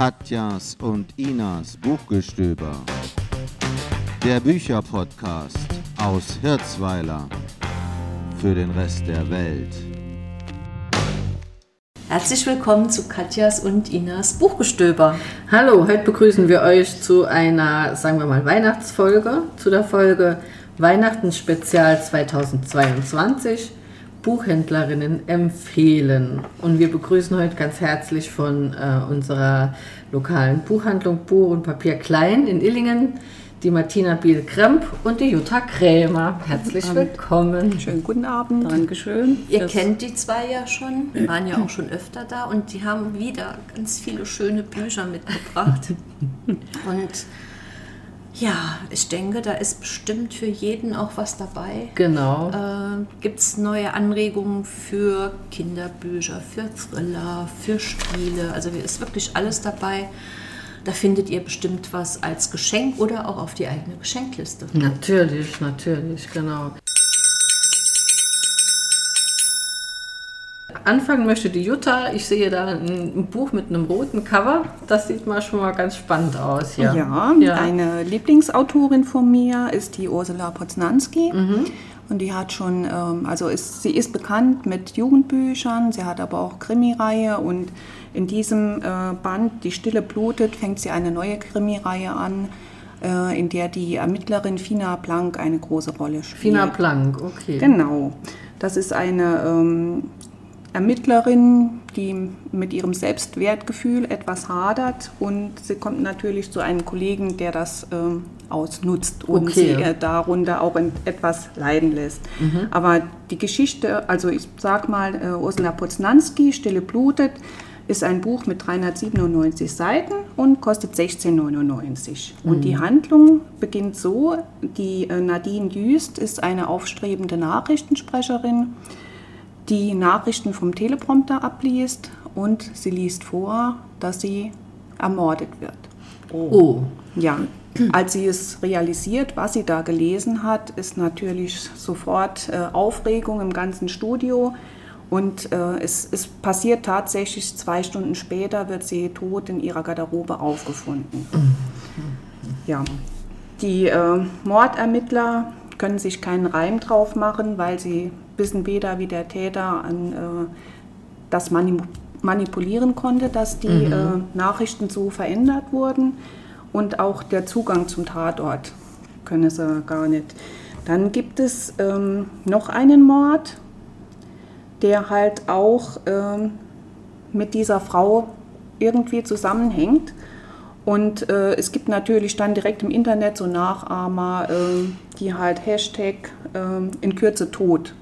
Katjas und Inas Buchgestöber. Der Bücherpodcast aus Hirzweiler für den Rest der Welt. Herzlich willkommen zu Katjas und Inas Buchgestöber. Hallo, heute begrüßen wir euch zu einer, sagen wir mal, Weihnachtsfolge, zu der Folge Weihnachten Spezial 2022. Buchhändlerinnen empfehlen. Und wir begrüßen heute ganz herzlich von äh, unserer lokalen Buchhandlung Buch und Papier Klein in Illingen die Martina Biel-Kremp und die Jutta Krämer. Herzlich willkommen. Schönen guten Abend. Dankeschön. Ihr kennt die zwei ja schon, wir waren ja auch schon öfter da und die haben wieder ganz viele schöne Bücher mitgebracht. Und ja, ich denke, da ist bestimmt für jeden auch was dabei. Genau. Äh, Gibt es neue Anregungen für Kinderbücher, für Thriller, für Spiele? Also ist wirklich alles dabei. Da findet ihr bestimmt was als Geschenk oder auch auf die eigene Geschenkliste. Natürlich, natürlich, genau. Anfangen möchte die Jutta. Ich sehe da ein Buch mit einem roten Cover. Das sieht mal schon mal ganz spannend aus. Ja, ja, ja. eine Lieblingsautorin von mir ist die Ursula Poznanski. Mhm. Und die hat schon, ähm, also ist, sie ist bekannt mit Jugendbüchern, sie hat aber auch Krimireihe und in diesem äh, Band Die Stille blutet fängt sie eine neue Krimireihe an, äh, in der die Ermittlerin Fina Plank eine große Rolle spielt. Fina Plank, okay. Genau. Das ist eine ähm, Ermittlerin, die mit ihrem Selbstwertgefühl etwas hadert und sie kommt natürlich zu einem Kollegen, der das ähm, ausnutzt und okay. sie äh, darunter auch etwas leiden lässt. Mhm. Aber die Geschichte, also ich sag mal, äh, Ursula Poznanski, Stille blutet, ist ein Buch mit 397 Seiten und kostet 16,99. Mhm. Und die Handlung beginnt so, die äh, Nadine Jüst ist eine aufstrebende Nachrichtensprecherin, die Nachrichten vom Teleprompter abliest und sie liest vor, dass sie ermordet wird. Oh. oh. Ja, als sie es realisiert, was sie da gelesen hat, ist natürlich sofort äh, Aufregung im ganzen Studio. Und äh, es, es, passiert tatsächlich, zwei Stunden später wird sie tot in ihrer Garderobe aufgefunden. Ja, die äh, Mordermittler können sich keinen Reim drauf machen, weil sie wissen weder, wie der Täter an, äh, das manipulieren konnte, dass die mhm. äh, Nachrichten so verändert wurden und auch der Zugang zum Tatort können sie gar nicht. Dann gibt es ähm, noch einen Mord, der halt auch ähm, mit dieser Frau irgendwie zusammenhängt. Und äh, es gibt natürlich dann direkt im Internet so Nachahmer, äh, die halt Hashtag äh, in Kürze tot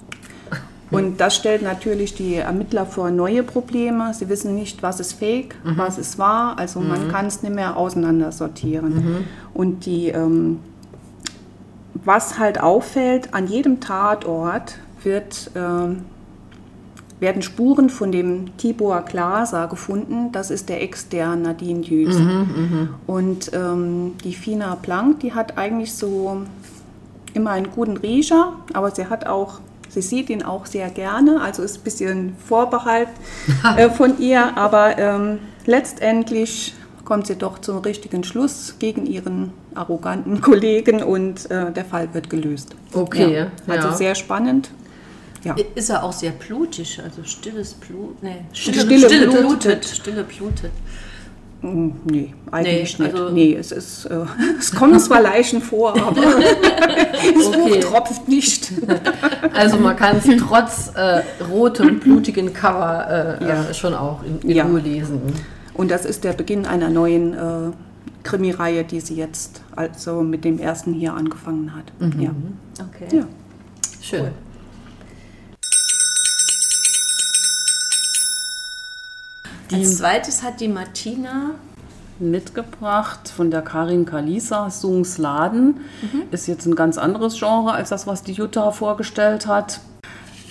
und das stellt natürlich die Ermittler vor neue Probleme. Sie wissen nicht, was ist fake, mhm. was ist wahr. Also mhm. man kann es nicht mehr auseinandersortieren. Mhm. Und die, ähm, was halt auffällt, an jedem Tatort wird, ähm, werden Spuren von dem Tibor Glaser gefunden. Das ist der Ex der Nadine Jüst. Mhm, mhm. Und ähm, die Fina Plank, die hat eigentlich so immer einen guten Riecher, aber sie hat auch Sie sieht ihn auch sehr gerne, also ist ein bisschen Vorbehalt äh, von ihr, aber ähm, letztendlich kommt sie doch zum richtigen Schluss gegen ihren arroganten Kollegen und äh, der Fall wird gelöst. Okay. Ja. Also ja. sehr spannend. Ja. Ist er auch sehr blutig, also stilles Blut, nee, stille, stille, stille blutet. blutet. Stille blutet. Hm, nee, eigentlich nee, nicht. Also nee, es, ist, äh, es kommen zwar Leichen vor, aber das okay. Buch tropft nicht. Also man kann es trotz äh, rotem, blutigen Cover äh, ja. schon auch in, in ja. Ruhe lesen. Und das ist der Beginn einer neuen äh, Krimireihe, die sie jetzt also mit dem ersten hier angefangen hat. Mhm. Ja. Okay. Ja. Schön. Cool. Als zweites hat die Martina mitgebracht von der Karin Kalisa, Sungsladen. Mhm. Ist jetzt ein ganz anderes Genre als das, was die Jutta vorgestellt hat.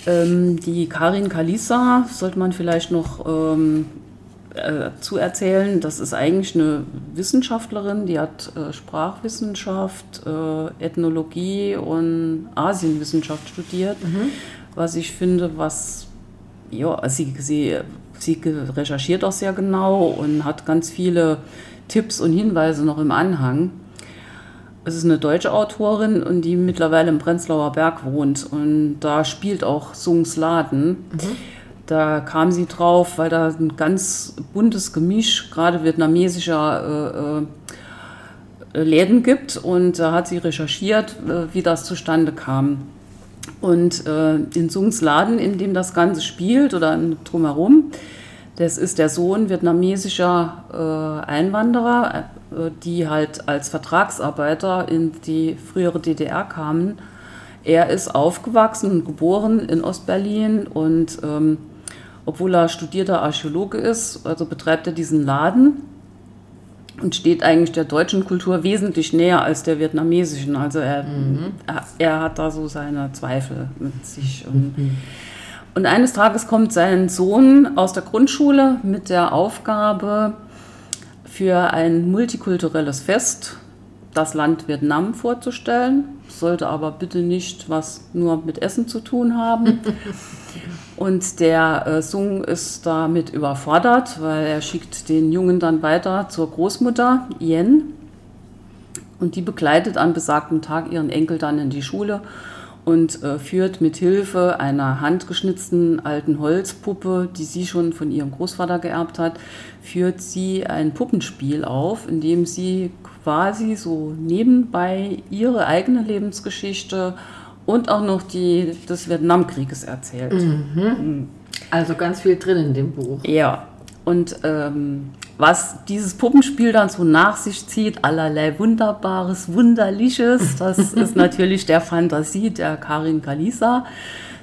Ähm, die Karin Kalisa sollte man vielleicht noch ähm, äh, zu erzählen. Das ist eigentlich eine Wissenschaftlerin, die hat äh, Sprachwissenschaft, äh, Ethnologie und Asienwissenschaft studiert. Mhm. Was ich finde, was ja, sie, sie sie recherchiert auch sehr genau und hat ganz viele Tipps und Hinweise noch im Anhang. Es ist eine deutsche Autorin und die mittlerweile im Prenzlauer Berg wohnt. Und da spielt auch Sungsladen. Da kam sie drauf, weil da ein ganz buntes Gemisch, gerade vietnamesischer äh, äh, Läden gibt. Und da hat sie recherchiert, äh, wie das zustande kam. Und äh, in Sungs Laden, in dem das Ganze spielt oder drumherum, das ist der Sohn vietnamesischer äh, Einwanderer, äh, die halt als Vertragsarbeiter in die frühere DDR kamen. Er ist aufgewachsen und geboren in Ostberlin und ähm, obwohl er studierter Archäologe ist, also betreibt er diesen Laden und steht eigentlich der deutschen Kultur wesentlich näher als der vietnamesischen. Also er, er, er hat da so seine Zweifel mit sich. Und, und eines Tages kommt sein Sohn aus der Grundschule mit der Aufgabe, für ein multikulturelles Fest das Land Vietnam vorzustellen. Sollte aber bitte nicht was nur mit Essen zu tun haben. Und der äh, Sung ist damit überfordert, weil er schickt den Jungen dann weiter zur Großmutter, Yen. Und die begleitet an besagtem Tag ihren Enkel dann in die Schule und äh, führt mit Hilfe einer handgeschnitzten alten Holzpuppe, die sie schon von ihrem Großvater geerbt hat, führt sie ein Puppenspiel auf, in dem sie quasi so nebenbei ihre eigene Lebensgeschichte und auch noch die des Vietnamkrieges erzählt. Also ganz viel drin in dem Buch. Ja, und ähm, was dieses Puppenspiel dann so nach sich zieht, allerlei Wunderbares, Wunderliches, das ist natürlich der Fantasie der Karin Kalisa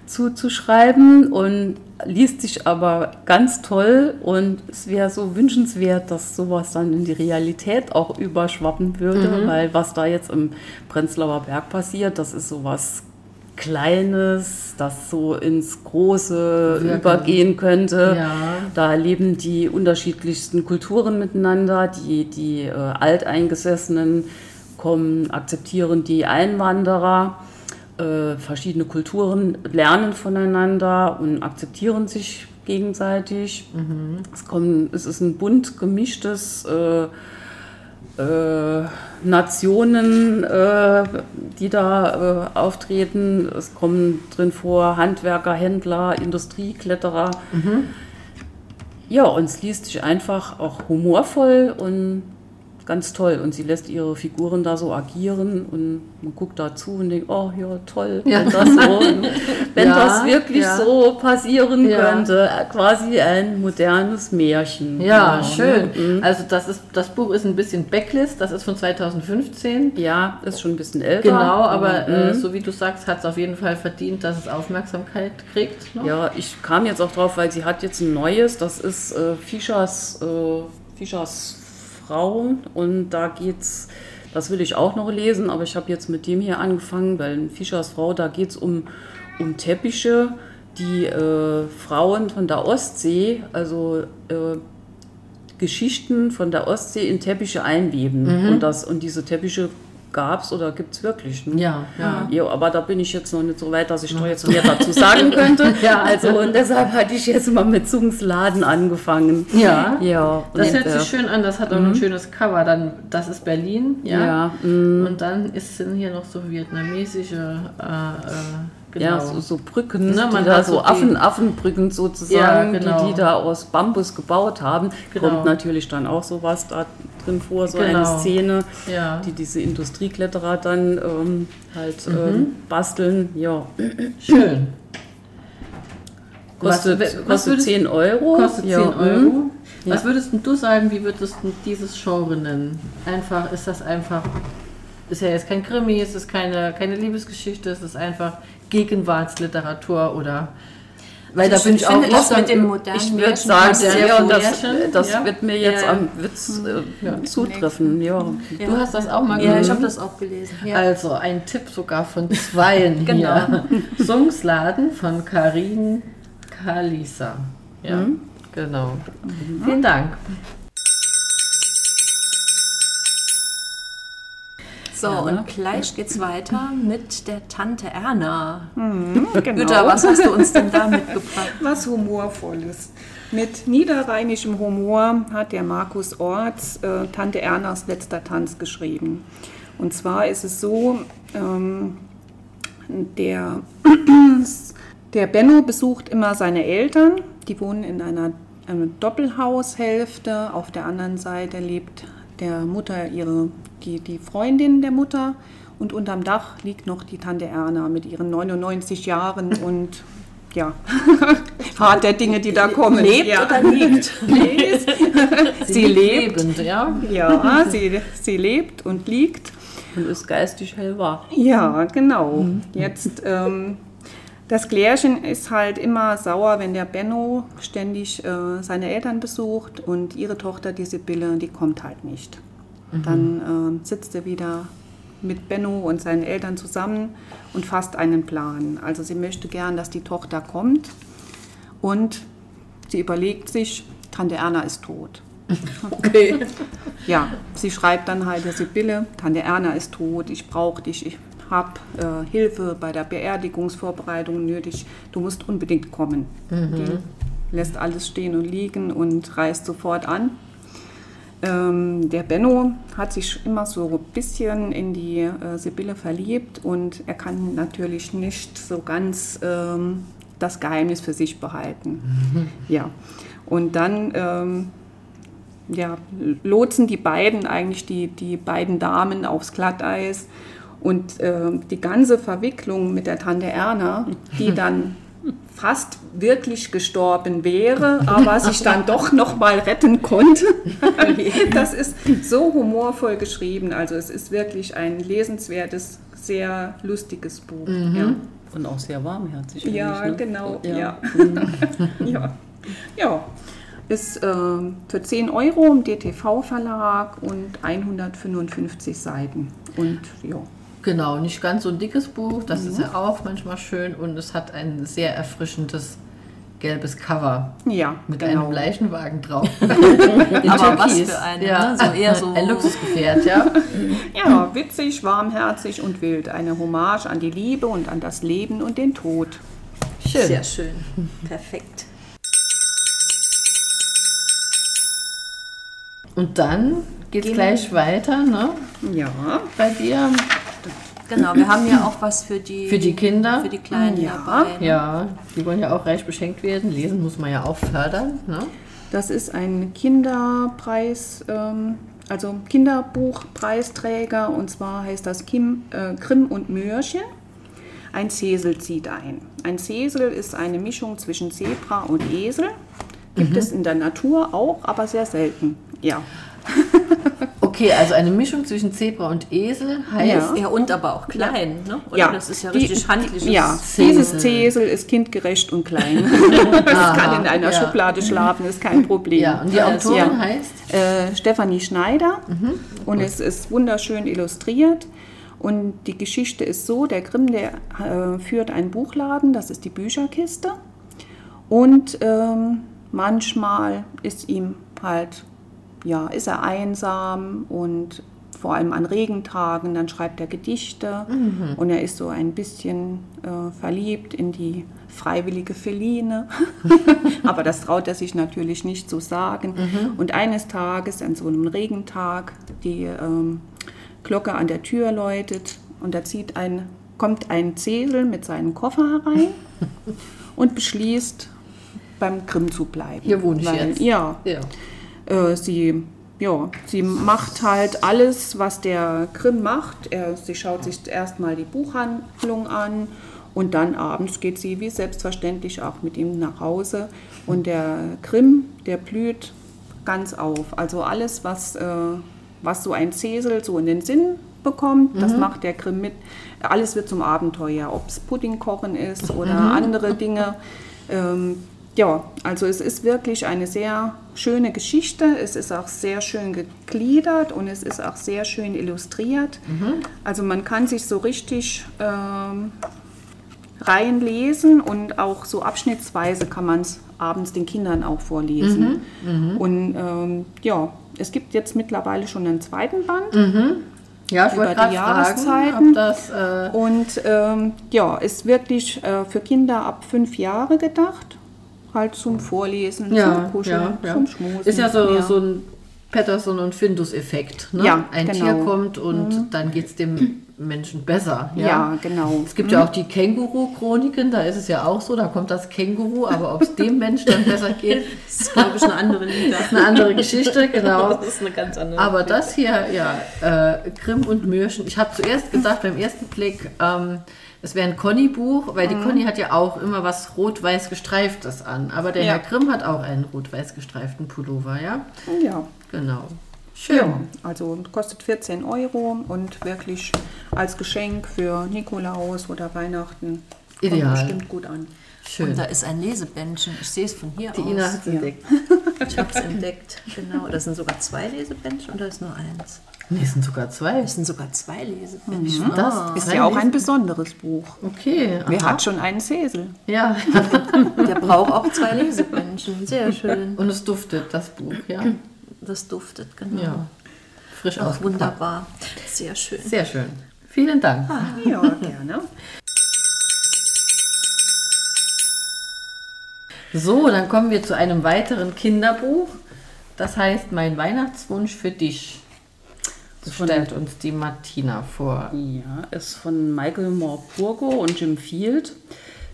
zuzuschreiben und liest sich aber ganz toll und es wäre so wünschenswert, dass sowas dann in die Realität auch überschwappen würde, weil was da jetzt im Prenzlauer Berg passiert, das ist sowas Kleines, das so ins Große Wirken. übergehen könnte. Ja. Da leben die unterschiedlichsten Kulturen miteinander. Die, die äh, Alteingesessenen kommen, akzeptieren die Einwanderer. Äh, verschiedene Kulturen lernen voneinander und akzeptieren sich gegenseitig. Es, kommen, es ist ein bunt gemischtes äh, äh, Nationen, äh, die da äh, auftreten. Es kommen drin vor Handwerker, Händler, Industriekletterer. Ja, und es liest sich einfach auch humorvoll und ganz toll. Und sie lässt ihre Figuren da so agieren und man guckt dazu und denkt, oh ja, toll, Ja. wenn das so, wenn Ja, das wirklich ja. so passieren könnte. Äh, Quasi ein modernes Märchen. Ja, Genau, schön. ne? Mhm. Also das ist das Buch ist ein bisschen Backlist, das ist von 2015. Ja, ist schon ein bisschen älter. Genau, aber äh, Mhm. so wie du sagst, hat es auf jeden Fall verdient, dass es Aufmerksamkeit kriegt. Ne? Ja, ich kam jetzt auch drauf, weil sie hat jetzt ein neues, das ist äh, Fischers, äh, Fischers Frauen und da geht's, das will ich auch noch lesen, aber ich habe jetzt mit dem hier angefangen, weil in Fischers Frau, da geht es um, um Teppiche, die äh, Frauen von der Ostsee, also äh, Geschichten von der Ostsee in Teppiche einweben. Und, das, und diese Teppiche gab es oder gibt es wirklich. Ne? Ja, ja. Ja, aber da bin ich jetzt noch nicht so weit, dass ich da jetzt mehr dazu sagen könnte. Ja. Also und deshalb hatte ich jetzt mal mit Zungs Laden angefangen. Ja. Ja. Das hört sich äh, schön an, das hat auch ein schönes Cover. Dann, das ist Berlin, ja. Ja, mm, Und dann ist, sind hier noch so vietnamesische, äh, äh, genau. ja, so, so Brücken, Ne, man da hat so Affen, Affenbrücken sozusagen, Ja, genau. die die da aus Bambus gebaut haben. Genau. Kommt natürlich dann auch sowas da drin vor, so Genau. eine Szene, ja. die diese Industriekletterer dann ähm, halt Mhm. ähm, basteln. Ja, Schön. kostet, Was- was kostet würdest- 10 Euro. Kostet ja, 10 mm. Euro. Was Ja. würdest du sagen, wie würdest du dieses Genre nennen? Einfach, ist das einfach, ist ja jetzt kein Krimi, es ist keine, keine Liebesgeschichte, es ist einfach Gegenwartsliteratur oder, weil da Ich bin ich auch das offen mit dem modernen Ich würde sagen, sehr ja, und das, das ja. wird mir jetzt Ja. am Witz äh, zutreffen. Ja. Du hast das auch mal Ja, ich gelesen? habe das auch gelesen. Ja. Also ein Tipp sogar von zweien Genau. hier. Sungsladen von Karin Kalisa. Ja, Mhm. genau. Vielen Dank. So, und gleich geht's weiter mit der Tante Erna. Genau. Güter, was hast du uns denn da mitgebracht? Was Humorvolles. Mit niederrheinischem Humor hat der Markus Orts äh, Tante Ernas letzter Tanz geschrieben. Und zwar ist es so, ähm, der, der Benno besucht immer seine Eltern. Die wohnen in einer, einer Doppelhaushälfte. Auf der anderen Seite lebt der Mutter ihre, die, die Freundin der Mutter. Und unterm Dach liegt noch die Tante Erna mit ihren 99 Jahren und ja, hart der Dinge, die da kommen. Lebt ja. oder liegt? Sie lebt. lebend, ja. Ja, sie, sie lebt und liegt. Und ist geistig hellwach. Ja, genau. Jetzt, ähm, das Klärchen ist halt immer sauer, wenn der Benno ständig äh, seine Eltern besucht und ihre Tochter, die Sibylle, die kommt halt nicht. Dann äh, sitzt er wieder mit Benno und seinen Eltern zusammen und fasst einen Plan. Also sie möchte gern, dass die Tochter kommt und sie überlegt sich, Tante Erna ist tot. Okay. Ja, sie schreibt dann halt der Sibylle, Tante Erna ist tot, ich brauche dich, ich habe äh, Hilfe bei der Beerdigungsvorbereitung nötig, du musst unbedingt kommen. Die lässt alles stehen und liegen und reist sofort an. Ähm, der Benno hat sich immer so ein bisschen in die äh, Sibylle verliebt und er kann natürlich nicht so ganz ähm, das Geheimnis für sich behalten. Ja, und dann ähm, ja, lotsen die beiden eigentlich die, die beiden Damen aufs Glatteis und äh, die ganze Verwicklung mit der Tante Erna, die dann fast wirklich gestorben wäre, aber sich dann doch noch mal retten konnte. Das ist so humorvoll geschrieben. Also es ist wirklich ein lesenswertes, sehr lustiges Buch. Ja. Und auch sehr warmherzig. Ja, ne? genau. Ja. Ja. Ja. ja. Ist äh, für 10 Euro im DTV-Verlag und 155 Seiten. Und ja. Genau, nicht ganz so ein dickes Buch, das ist ja auch manchmal schön und es hat ein sehr erfrischendes gelbes Cover Ja, mit genau. einem Leichenwagen drauf. Aber was für eine, ja. ne? So eher so- ein Luxusgefährt, ja. Ja, witzig, warmherzig und wild. Eine Hommage an die Liebe und an das Leben und den Tod. Schön. Sehr schön. Perfekt. Und dann geht's gleich weiter, ne? Ja, Bei dir. Genau, wir haben ja auch was für die, Für die Kinder. für die Kleinen Ja. dabei. ne? Ja, die wollen ja auch reich beschenkt werden. Lesen muss man ja auch fördern, ne? das ist ein Kinderpreis, ähm, also Kinderbuchpreisträger und zwar heißt das Kim, äh, Grimm und Mörchen. Ein Zesel zieht ein. Ein Zesel ist eine Mischung zwischen Zebra und Esel. Gibt es in der Natur auch, aber sehr selten. Ja. Okay, also eine Mischung zwischen Zebra und Esel heißt. Ja, und aber auch klein, ne? Oder ja, das ist ja die- richtig handliches. Ja, Zesel. dieses Zesel ist kindgerecht und klein. Es kann in einer ja. Schublade schlafen, ist kein Problem. Ja, und die Autorin ja. heißt? äh, Stefanie Schneider und es ist wunderschön illustriert. Und die Geschichte ist so, der Grimm, der äh, führt einen Buchladen, das ist die Bücherkiste. Und ähm, manchmal ist ihm halt, ja, ist er einsam und vor allem an Regentagen, dann schreibt er Gedichte und er ist so ein bisschen äh, verliebt in die freiwillige Feline. Aber das traut er sich natürlich nicht zu sagen. Und eines Tages, an so einem Regentag, die ähm, Glocke an der Tür läutet und da zieht ein, kommt ein Zesel mit seinem Koffer herein und beschließt, beim Grimm zu bleiben. Hier wohne ich Weil, jetzt. Ja, Ja. Äh, sie, ja, sie macht halt alles, was der Grimm macht. Er, sie schaut sich erstmal die Buchhandlung an und dann abends geht sie wie selbstverständlich auch mit ihm nach Hause. Und der Grimm, der blüht ganz auf. Also alles, was, äh, was so ein Zesel so in den Sinn bekommt, das macht der Grimm mit. Alles wird zum Abenteuer, ob es Pudding kochen ist oder andere Dinge. Ähm, ja, also es ist wirklich eine sehr schöne Geschichte. Es ist auch sehr schön gegliedert und es ist auch sehr schön illustriert. Also man kann sich so richtig ähm, reinlesen und auch so abschnittsweise kann man es abends den Kindern auch vorlesen. Und ähm, ja, es gibt jetzt mittlerweile schon einen zweiten Band. Ja, ich Über die fragen, Jahreszeiten. ob das. Äh, Und ähm, ja, ist wirklich äh, für Kinder ab fünf Jahre gedacht. Halt zum Vorlesen, Ja, zum Kuscheln, ja, zum Schmusen. Ist ja so, so ein Patterson und Findus-Effekt. Ne? Ja, ein genau. Tier kommt und dann geht es dem Menschen besser. Ja, Ja, genau. Es gibt ja auch die Känguru-Chroniken, da ist es ja auch so, da kommt das Känguru, aber ob es dem Mensch dann besser geht, Das ist, glaube ich, eine andere Liga. ist eine andere Geschichte, genau. Das ist eine ganz andere Aber das hier, ja, äh, Grimm und Mürchen. Ich habe zuerst gedacht beim ersten Blick, ähm, es wäre ein Conny-Buch, weil die Conny hat ja auch immer was rot-weiß gestreiftes an. Aber der Ja. Herr Grimm hat auch einen rot-weiß gestreiften Pullover, ja? Ja. Genau. Schön. Ja, also kostet 14 Euro und wirklich als Geschenk für Nikolaus oder Weihnachten kommt Ideal. bestimmt gut an. Schön. Und da ist ein Lesebändchen. Ich sehe es von hier die aus. Ina hat es entdeckt. Ich habe es entdeckt. Genau. Das sind sogar zwei Lesebändchen oder ist nur eins? Nee, es sind sogar zwei. Es sind sogar zwei Lesebändchen. Das Ist ja auch ein besonderes Buch. Okay. Wer aha. hat schon einen Cäsel? Ja. Der braucht auch zwei Lesebändchen. Sehr schön. Und es duftet, das Buch, ja. Das duftet, genau. Ja. Frisch Auch ausgepackt. wunderbar. Sehr schön. Sehr schön. Vielen Dank. Ja, gerne. So, dann kommen wir zu einem weiteren Kinderbuch. Das heißt Mein Weihnachtswunsch für dich. Das stellt uns die Martina vor. Ja, ist von Michael Morpurgo und Jim Field.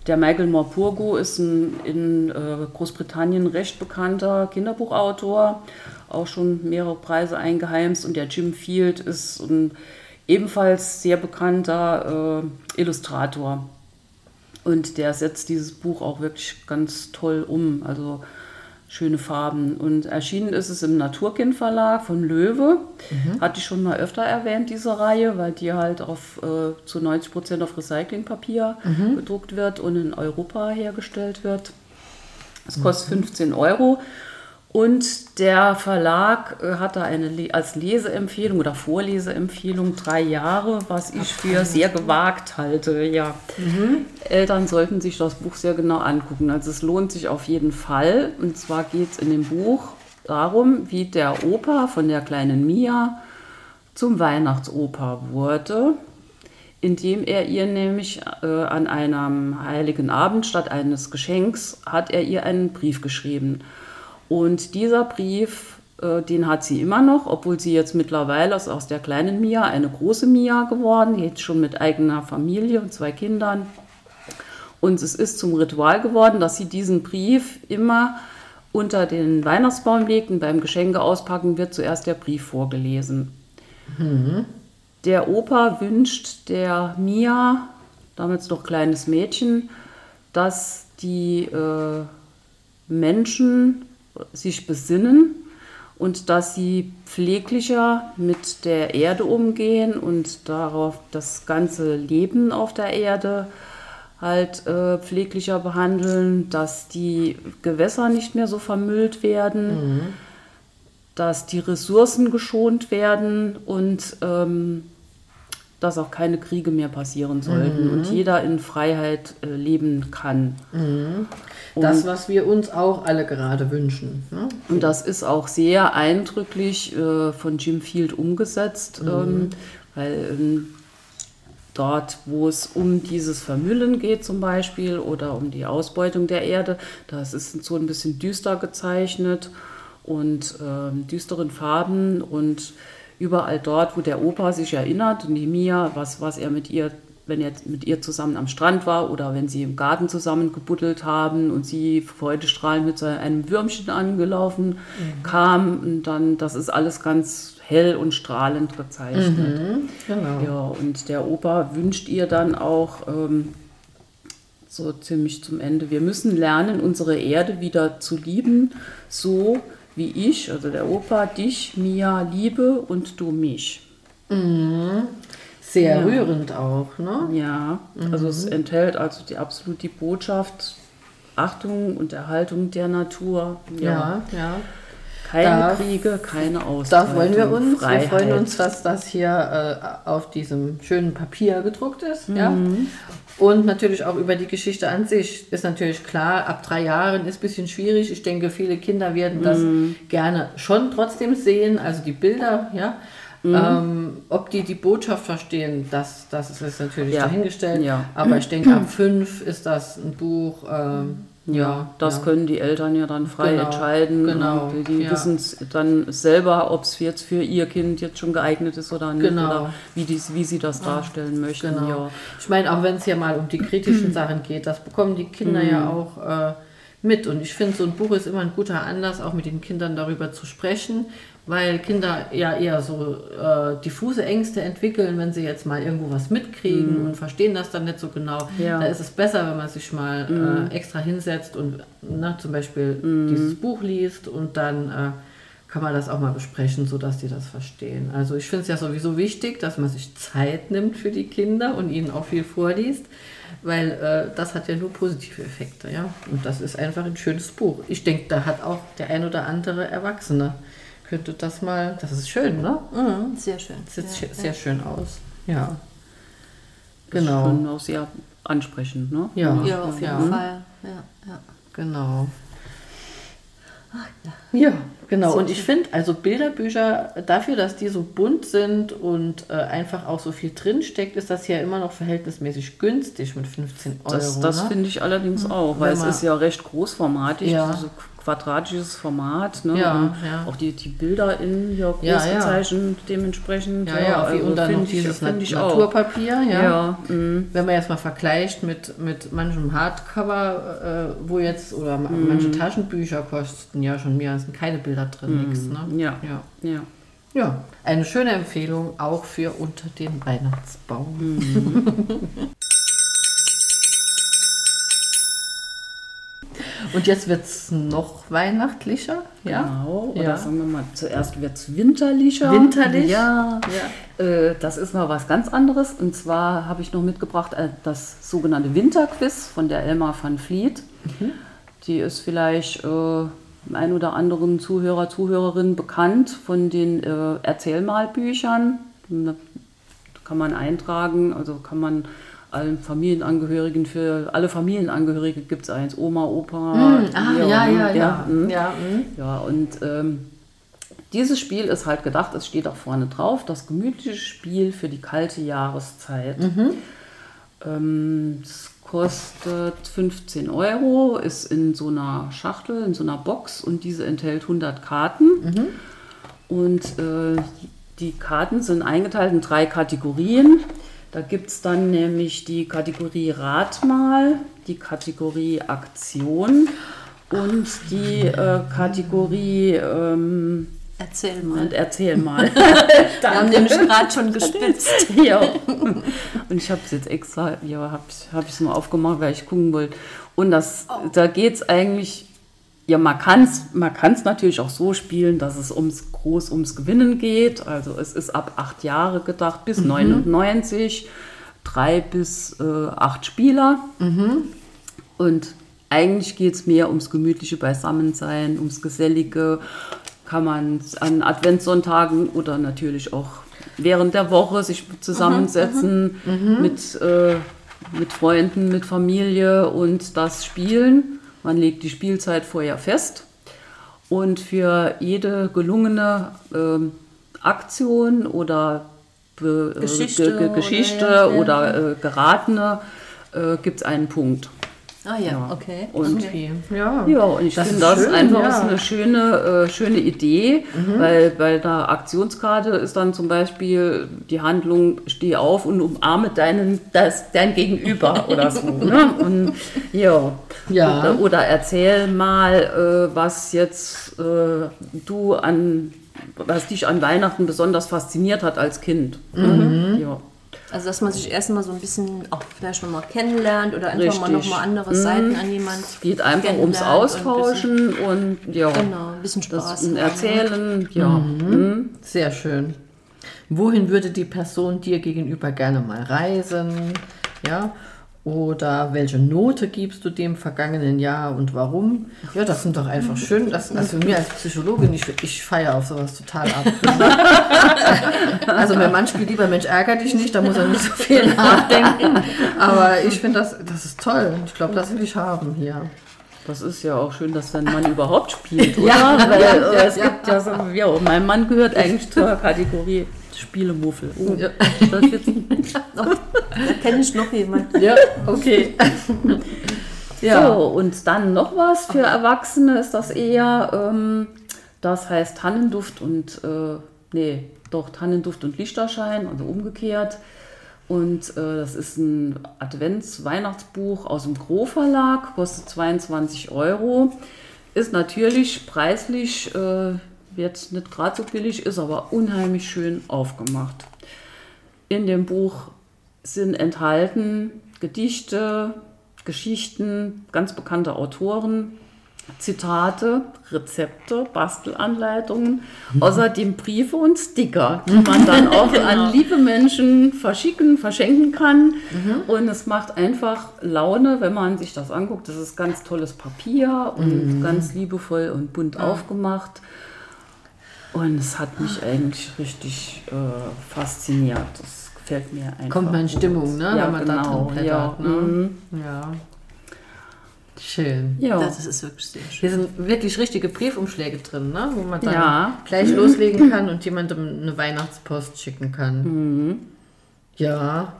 Der Michael Morpurgo ist ein in äh, Großbritannien recht bekannter Kinderbuchautor, auch schon mehrere Preise eingeheimst. Und der Jim Field ist ein ebenfalls sehr bekannter äh, Illustrator. Und der setzt dieses Buch auch wirklich ganz toll um. Also schöne Farben. Und erschienen ist es im Naturkind Verlag von Löwe. Hatte ich schon mal öfter erwähnt, diese Reihe, weil die halt auf, äh, zu 90 Prozent auf Recyclingpapier gedruckt wird und in Europa hergestellt wird. Es kostet 15 Euro. Und der Verlag äh, hatte eine Le als Leseempfehlung oder Vorleseempfehlung drei Jahre, was ich für sehr gewagt halte. Ja. Eltern sollten sich das Buch sehr genau angucken. Also es lohnt sich auf jeden Fall. Und zwar geht es in dem Buch darum, wie der Opa von der kleinen Mia zum Weihnachtsoper wurde, indem er ihr nämlich äh, an einem heiligen Abend statt eines Geschenks hat er ihr einen Brief geschrieben. Und dieser Brief, äh, den hat sie immer noch, obwohl sie jetzt mittlerweile ist aus der kleinen Mia eine große Mia geworden, jetzt schon mit eigener Familie und zwei Kindern. Und es ist zum Ritual geworden, dass sie diesen Brief immer unter den Weihnachtsbaum legt und beim Geschenke auspacken wird zuerst der Brief vorgelesen. Der Opa wünscht der Mia, damals noch kleines Mädchen, dass die äh, Menschen sich besinnen und dass sie pfleglicher mit der Erde umgehen und darauf das ganze Leben auf der Erde halt äh, pfleglicher behandeln, dass die Gewässer nicht mehr so vermüllt werden, dass die Ressourcen geschont werden und ähm, dass auch keine Kriege mehr passieren sollten und jeder in Freiheit äh, leben kann. Das, was wir uns auch alle gerade wünschen. Ne? Und das ist auch sehr eindrücklich äh, von Jim Field umgesetzt, ähm, weil ähm, dort, wo es um dieses Vermüllen geht zum Beispiel oder um die Ausbeutung der Erde, das ist so ein bisschen düster gezeichnet und ähm, düsteren Farben und überall dort, wo der Opa sich erinnert und die Mia, was, was er mit ihr wenn er mit ihr zusammen am Strand war oder wenn sie im Garten zusammen gebuddelt haben und sie freudestrahlend mit so einem Würmchen angelaufen kam, und dann, das ist alles ganz hell und strahlend gezeichnet. Genau. Ja, und der Opa wünscht ihr dann auch ähm, so ziemlich zum Ende, wir müssen lernen, unsere Erde wieder zu lieben, so wie ich, also der Opa, dich, Mia, liebe und du mich. Sehr rührend auch. Ne? Ja, also es enthält also die absolut die Botschaft Achtung und Erhaltung der Natur. Ja, ja. Keine Da- Kriege, keine Da Ausbeutung. freuen wir uns. Freiheit. Wir freuen uns, dass das hier äh, auf diesem schönen Papier gedruckt ist. Ja? Und natürlich auch über die Geschichte an sich. Ist natürlich klar, ab drei Jahren ist ein bisschen schwierig. Ich denke, viele Kinder werden das gerne schon trotzdem sehen. Also die Bilder, ja. Ähm, ob die die Botschaft verstehen, das, das ist natürlich Ja. dahingestellt. Ja. Aber ich denke, ab fünf ist das ein Buch, ähm, Ja, Das ja. können die Eltern ja dann frei Genau, entscheiden. genau, die ja. wissen es dann selber, ob es jetzt für ihr Kind jetzt schon geeignet ist oder nicht. Genau. Oder wie, die, wie sie das darstellen möchten. Genau. Ja. Ich meine, auch wenn es ja mal um die kritischen Sachen geht, das bekommen die Kinder ja auch äh, mit. Und ich finde, so ein Buch ist immer ein guter Anlass, auch mit den Kindern darüber zu sprechen, weil Kinder ja eher so äh, diffuse Ängste entwickeln, wenn sie jetzt mal irgendwo was mitkriegen und verstehen das dann nicht so genau. Ja. Da ist es besser, wenn man sich mal äh, extra hinsetzt und na, zum Beispiel dieses Buch liest und dann äh, kann man das auch mal besprechen, sodass die das verstehen. Also ich finde es ja sowieso wichtig, dass man sich Zeit nimmt für die Kinder und ihnen auch viel vorliest, weil äh, das hat ja nur positive Effekte, ja. Und das ist einfach ein schönes Buch. Ich denke, da hat auch der ein oder andere Erwachsene könnte das mal, das ist schön, ne? Mhm, sehr schön. Das sieht Ja, sehr schön aus. Ja. Ist Genau. schon auch sehr ansprechend. Ne? Ja, Ja, auf jeden ja. Fall. Ja, ja. Genau. Ja, genau. Und ich finde, also Bilderbücher, dafür, dass die so bunt sind und äh, einfach auch so viel drinsteckt, ist das ja immer noch verhältnismäßig günstig mit 15 Euro. Das, das ne? finde ich allerdings auch, weil es ist ja recht großformatig, Ja. so quadratisches Format. Ne? Ja, ja. Auch die, die Bilder in ja, groß Ja, ja. gezeichnet dementsprechend. ja, ja, also und dann noch ich- dieses ich auch. Naturpapier, ja. Ja, mm. Wenn man jetzt mal vergleicht mit, mit manchem Hardcover, äh, wo jetzt, oder ma- manche Taschenbücher kosten ja schon mehr, sind keine Bilder drin, nix, ne? ja. ja. ja. Ja, eine schöne Empfehlung auch für unter dem Weihnachtsbaum. Und jetzt wird es noch weihnachtlicher, ja? Genau, oder Ja. sagen wir mal, zuerst wird es winterlicher. Winterlich? Ja. Ja. Äh, das ist mal was ganz anderes. Und zwar habe ich noch mitgebracht äh, das sogenannte Winterquiz von der Elmar van Vliet. Mhm. Die ist vielleicht äh, dem ein oder anderen Zuhörer, Zuhörerin bekannt von den äh, Erzählmalbüchern. Da kann man eintragen, also kann man allen Familienangehörigen, für alle Familienangehörige gibt es eins, Oma, Opa. Ah, hier, ja, ne? ja, ja. mm. ja mm. Ja, und ähm, dieses Spiel ist halt gedacht, es steht auch vorne drauf, das gemütliche Spiel für die kalte Jahreszeit. Ähm, es kostet 15 Euro, ist in so einer Schachtel, in so einer Box und diese enthält 100 Karten. Und äh, die Karten sind eingeteilt in drei Kategorien. Da gibt es dann nämlich die Kategorie Rat mal, die Kategorie Aktion und die äh, Kategorie ähm, Erzähl mal. und erzähl mal. Wir haben nämlich gerade schon gespitzt. ja. Und ich habe es jetzt extra, ja, habe ich hab ich's mal aufgemacht, weil ich gucken wollte. Und das, da geht es eigentlich, ja, man kann es man kann's natürlich auch so spielen, dass es ums, groß ums Gewinnen geht. Also es ist ab acht Jahre gedacht, bis 99, drei bis äh, acht Spieler. Und eigentlich geht es mehr ums gemütliche Beisammensein, ums Gesellige. Kann man an Adventssonntagen oder natürlich auch während der Woche sich zusammensetzen mit, äh, mit Freunden, mit Familie und das spielen. Man legt die Spielzeit vorher fest. Und für jede gelungene ähm, Aktion oder Be Geschichte Ge Ge oder- Geschichte ja. oder äh, geratene äh, gibt es einen Punkt. Ah ja, okay. Und Okay. Ja. ja, und ich Das finde ist das schön, einfach ja. ist eine schöne, äh, schöne Idee, weil bei der Aktionskarte ist dann zum Beispiel die Handlung, steh auf und umarme deinen, das, dein Gegenüber oder so. Ne? Und ja. Ja. Oder, oder erzähl mal, äh, was jetzt äh, du an, was dich an Weihnachten besonders fasziniert hat als Kind. Mhm. Ja. Also dass man sich erstmal so ein bisschen auch vielleicht nochmal kennenlernt oder einfach mal Richtig. nochmal andere Seiten an jemand. Geht einfach ums kennenlernt und Austauschen und, ja. Genau, ein bisschen Spaß. Das haben. Erzählen, ja. Mhm. Sehr schön. Wohin würde die Person dir gegenüber gerne mal reisen? Ja. Oder welche Note gibst du dem vergangenen Jahr und warum? Ja, das sind doch einfach schön. Das, also mir als Psychologin, ich, ich feiere auf sowas total ab. also mein Mann spielt lieber Mensch ärger dich nicht, da muss er nicht so viel nachdenken. Aber ich finde das, das ist toll. Ich glaube, das will ich haben hier. Das ist ja auch schön, dass dein Mann überhaupt spielt, oder? Ja, Weil ja, äh, ja, es gibt ja so, ja, mein Mann gehört eigentlich zur Kategorie Spielemuffel. Oh, Ja. das ist jetzt, Da kenne ich noch jemanden. Ja, okay. Ja. So, und dann noch was für Erwachsene ist das eher, ähm, das heißt Tannenduft und, äh, nee, doch Tannenduft und Lichterschein, also umgekehrt. Und äh, das ist ein Advents-Weihnachtsbuch aus dem Gro Verlag, kostet 22 Euro. Ist natürlich preislich, äh, jetzt nicht gerade so billig, ist aber unheimlich schön aufgemacht. In dem Buch sind enthalten Gedichte, Geschichten, ganz bekannte Autoren, Zitate, Rezepte, Bastelanleitungen, außerdem Briefe und Sticker, die man dann auch an liebe Menschen verschicken, verschenken kann. Und es macht einfach Laune, wenn man sich das anguckt. Das ist ganz tolles Papier und ganz liebevoll und bunt aufgemacht. Und es hat mich eigentlich richtig äh, fasziniert. Das gefällt mir einfach. Kommt man in. Stimmung, ne? Ja, wenn man da genau. drin blättert. ja. Ne? mhm. Ja. Schön. ja. Das ist wirklich sehr schön. Hier sind wirklich richtige Briefumschläge drin, ne? wo man dann Ja. gleich loslegen kann und jemandem eine Weihnachtspost schicken kann. Mhm. Ja,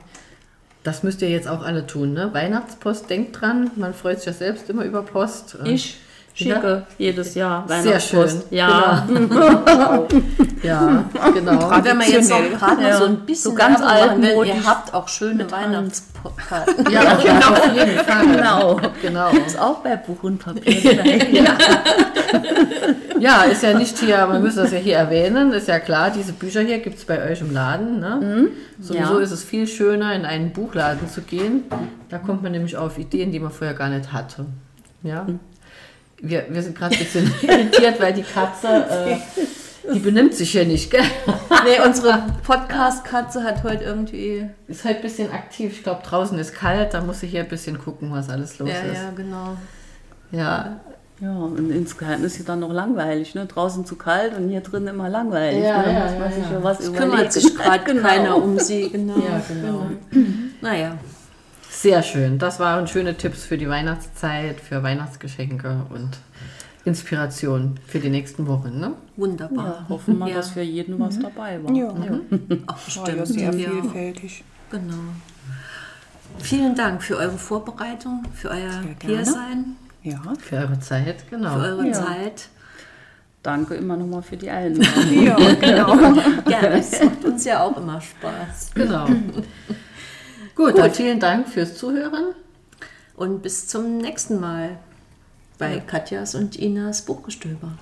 das müsst ihr jetzt auch alle tun. Ne? Weihnachtspost, denkt dran, man freut sich ja selbst immer über Post. Ich schicke jedes Jahr Sehr Weihnachtspost. schön. Ja, Ja, genau. Und wenn wir jetzt noch Traditionell. gerade Ja. so ein bisschen So ganz machen will, ihr habt auch schöne Weihnachtskarten. Ja, auf, auf jeden Fall. genau. Genau. Ist auch bei Buch und Papier. Ja, ist ja nicht hier, man müsste das ja hier erwähnen, ist ja klar, diese Bücher hier gibt es bei euch im Laden. Ne? Sowieso Ja. ist es viel schöner, in einen Buchladen zu gehen. Da kommt man nämlich auf Ideen, die man vorher gar nicht hatte. Ja? Wir, wir sind gerade ein bisschen irritiert, weil die Katze, äh, die benimmt sich hier nicht, gell? nee, unsere Podcast-Katze hat heute irgendwie. Ist halt ein bisschen aktiv. Ich glaube, draußen ist kalt, da muss ich hier ein bisschen gucken, was alles los Ja, ist. ja, genau. Ja, Ja, und insgeheim ist sie dann noch langweilig, ne? Draußen zu kalt und hier drin immer langweilig. Ja, ne? ja, ja, ja. ja was Es kümmert sich gerade Genau. keiner um sie. Genau. ja genau. Naja, Sehr schön. Das waren schöne Tipps für die Weihnachtszeit, für Weihnachtsgeschenke und Inspiration für die nächsten Wochen. Ne? wunderbar. Ja, hoffen wir, Ja. dass für jeden was dabei war. Ja, Auch war bestimmt. ja sehr ja. vielfältig. Genau. Vielen Dank für eure Vorbereitung, für euer. Hiersein, Ja. Für eure Zeit, genau. für eure Ja. Zeit. Danke immer nochmal für die Einladung. Ja, genau. Gerne, es macht uns ja auch immer Spaß. Genau. Gut, dann vielen Dank fürs Zuhören. Und bis zum nächsten Mal bei Katjas und Inas Buchgestöber.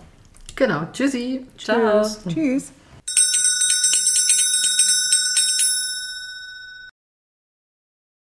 Genau. Tschüssi. Ciao. Tschüss.